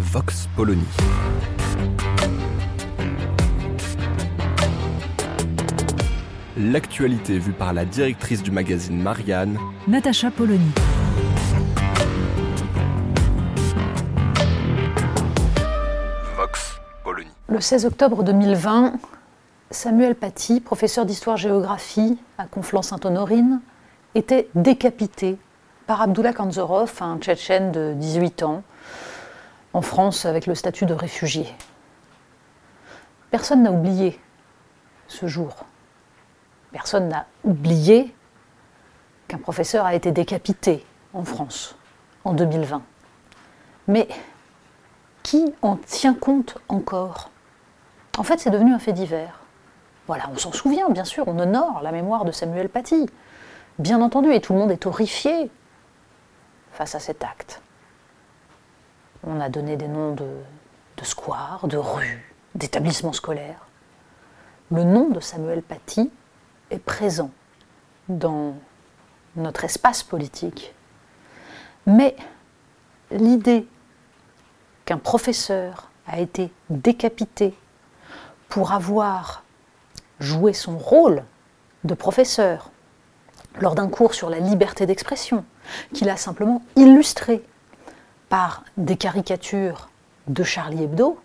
Vox Polony. L'actualité vue par la directrice du magazine Marianne, Natacha Polony. Vox Polony. Le 16 octobre 2020, Samuel Paty, professeur d'histoire-géographie à Conflans-Sainte-Honorine, était décapité par Abdullah Kanzorov, un Tchétchène de 18 ans, en France avec le statut de réfugié. Personne n'a oublié ce jour. Personne n'a oublié qu'un professeur a été décapité en France en 2020. Mais qui en tient compte encore? En fait, c'est devenu un fait divers. Voilà, on s'en souvient, bien sûr, on honore la mémoire de Samuel Paty, bien entendu, et tout le monde est horrifié face à cet acte. On a donné des noms de, de squares, de rues, d'établissements scolaires. Le nom de Samuel Paty est présent dans notre espace politique. Mais l'idée qu'un professeur a été décapité pour avoir joué son rôle de professeur lors d'un cours sur la liberté d'expression, qu'il a simplement illustré par des caricatures de Charlie Hebdo,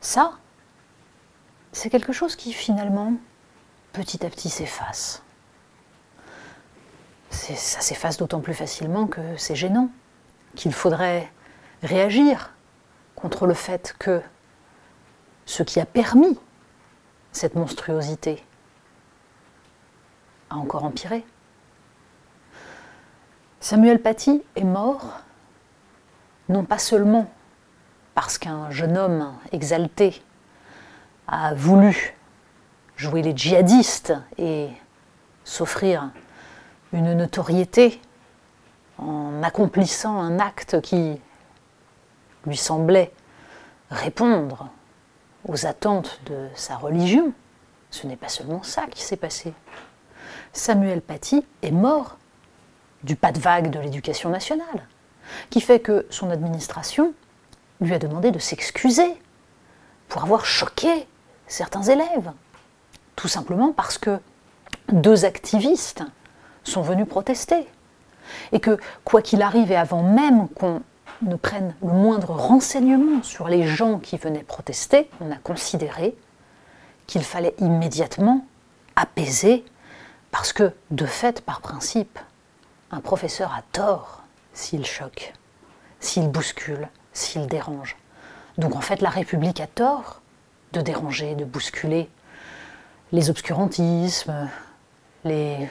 ça, c'est quelque chose qui finalement, petit à petit, s'efface. Ça s'efface d'autant plus facilement que c'est gênant, qu'il faudrait réagir contre le fait que ce qui a permis cette monstruosité a encore empiré. Samuel Paty est mort non pas seulement parce qu'un jeune homme exalté a voulu jouer les djihadistes et s'offrir une notoriété en accomplissant un acte qui lui semblait répondre aux attentes de sa religion. Ce n'est pas seulement ça qui s'est passé. Samuel Paty est mort du pas de vague de l'éducation nationale, qui fait que son administration lui a demandé de s'excuser pour avoir choqué certains élèves, tout simplement parce que deux activistes sont venus protester, et que quoi qu'il arrive et avant même qu'on ne prenne le moindre renseignement sur les gens qui venaient protester, on a considéré qu'il fallait immédiatement apaiser, parce que, de fait, par principe, un professeur a tort s'il choque, s'il bouscule, s'il dérange. Donc en fait, la République a tort de déranger, de bousculer les obscurantismes, le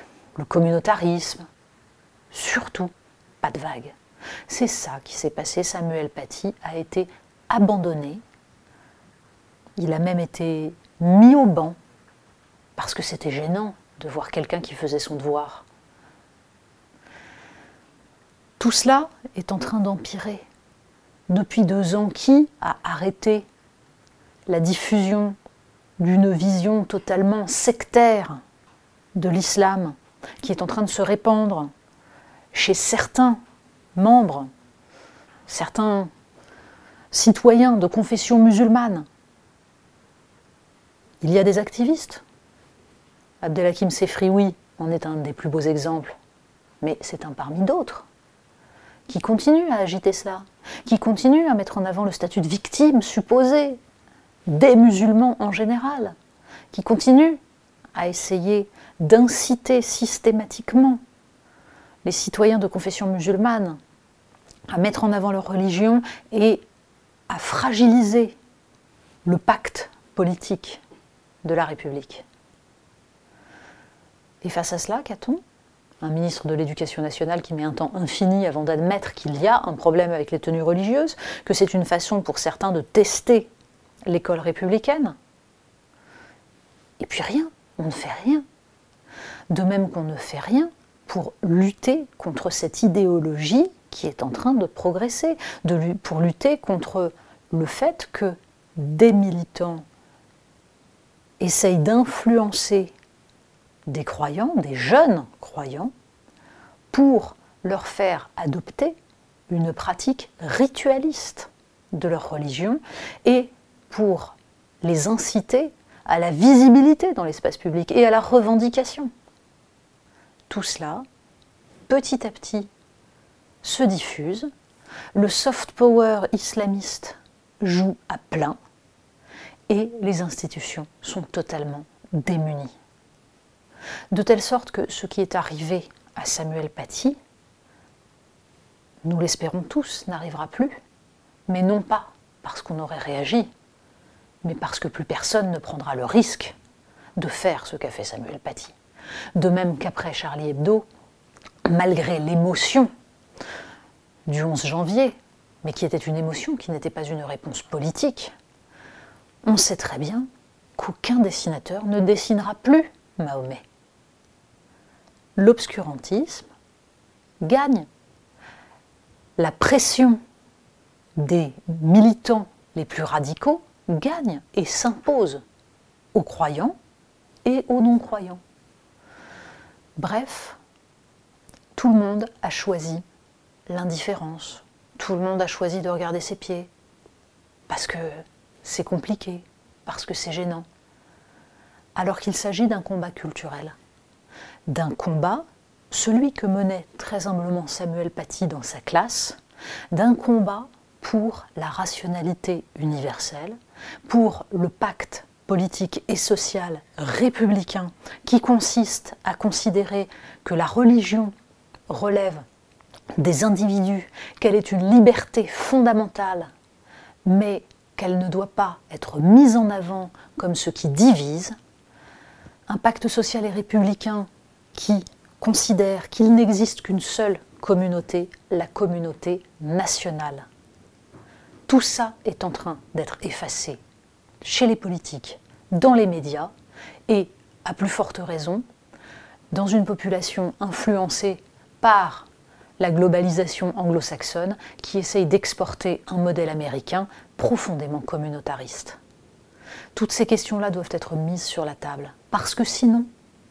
communautarisme. Surtout, pas de vague. C'est ça qui s'est passé. Samuel Paty a été abandonné. Il a même été mis au banc parce que c'était gênant de voir quelqu'un qui faisait son devoir. Tout cela est en train d'empirer. Depuis deux ans, qui a arrêté la diffusion d'une vision totalement sectaire de l'islam qui est en train de se répandre chez certains membres, certains citoyens de confession musulmane? Il y a des activistes. Abdelhakim Sefrioui en est un des plus beaux exemples, mais c'est un parmi d'autres qui continue à agiter cela, qui continue à mettre en avant le statut de victime supposé des musulmans en général, qui continue à essayer d'inciter systématiquement les citoyens de confession musulmane à mettre en avant leur religion et à fragiliser le pacte politique de la République. Et face à cela, qu'a-t-on un ministre de l'Éducation nationale qui met un temps infini avant d'admettre qu'il y a un problème avec les tenues religieuses, que c'est une façon pour certains de tester l'école républicaine. Et puis rien, on ne fait rien. De même qu'on ne fait rien pour lutter contre cette idéologie qui est en train de progresser, pour lutter contre le fait que des militants essayent d'influencer des croyants, des jeunes croyants, pour leur faire adopter une pratique ritualiste de leur religion et pour les inciter à la visibilité dans l'espace public et à la revendication. Tout cela, petit à petit, se diffuse, le soft power islamiste joue à plein et les institutions sont totalement démunies. De telle sorte que ce qui est arrivé à Samuel Paty, nous l'espérons tous, n'arrivera plus, mais non pas parce qu'on aurait réagi, mais parce que plus personne ne prendra le risque de faire ce qu'a fait Samuel Paty. De même qu'après Charlie Hebdo, malgré l'émotion du 11 janvier, mais qui était une émotion qui n'était pas une réponse politique, on sait très bien qu'aucun dessinateur ne dessinera plus Mahomet. L'obscurantisme gagne. La pression des militants les plus radicaux gagne et s'impose aux croyants et aux non-croyants. Bref, tout le monde a choisi l'indifférence. Tout le monde a choisi de regarder ses pieds. Parce que c'est compliqué, parce que c'est gênant. Alors qu'il s'agit d'un combat culturel. D'un combat, celui que menait très humblement Samuel Paty dans sa classe, d'un combat pour la rationalité universelle, pour le pacte politique et social républicain qui consiste à considérer que la religion relève des individus, qu'elle est une liberté fondamentale, mais qu'elle ne doit pas être mise en avant comme ce qui divise, un pacte social et républicain qui considère qu'il n'existe qu'une seule communauté, la communauté nationale. Tout ça est en train d'être effacé chez les politiques, dans les médias et, à plus forte raison, dans une population influencée par la globalisation anglo-saxonne qui essaye d'exporter un modèle américain profondément communautariste. Toutes ces questions-là doivent être mises sur la table, parce que sinon,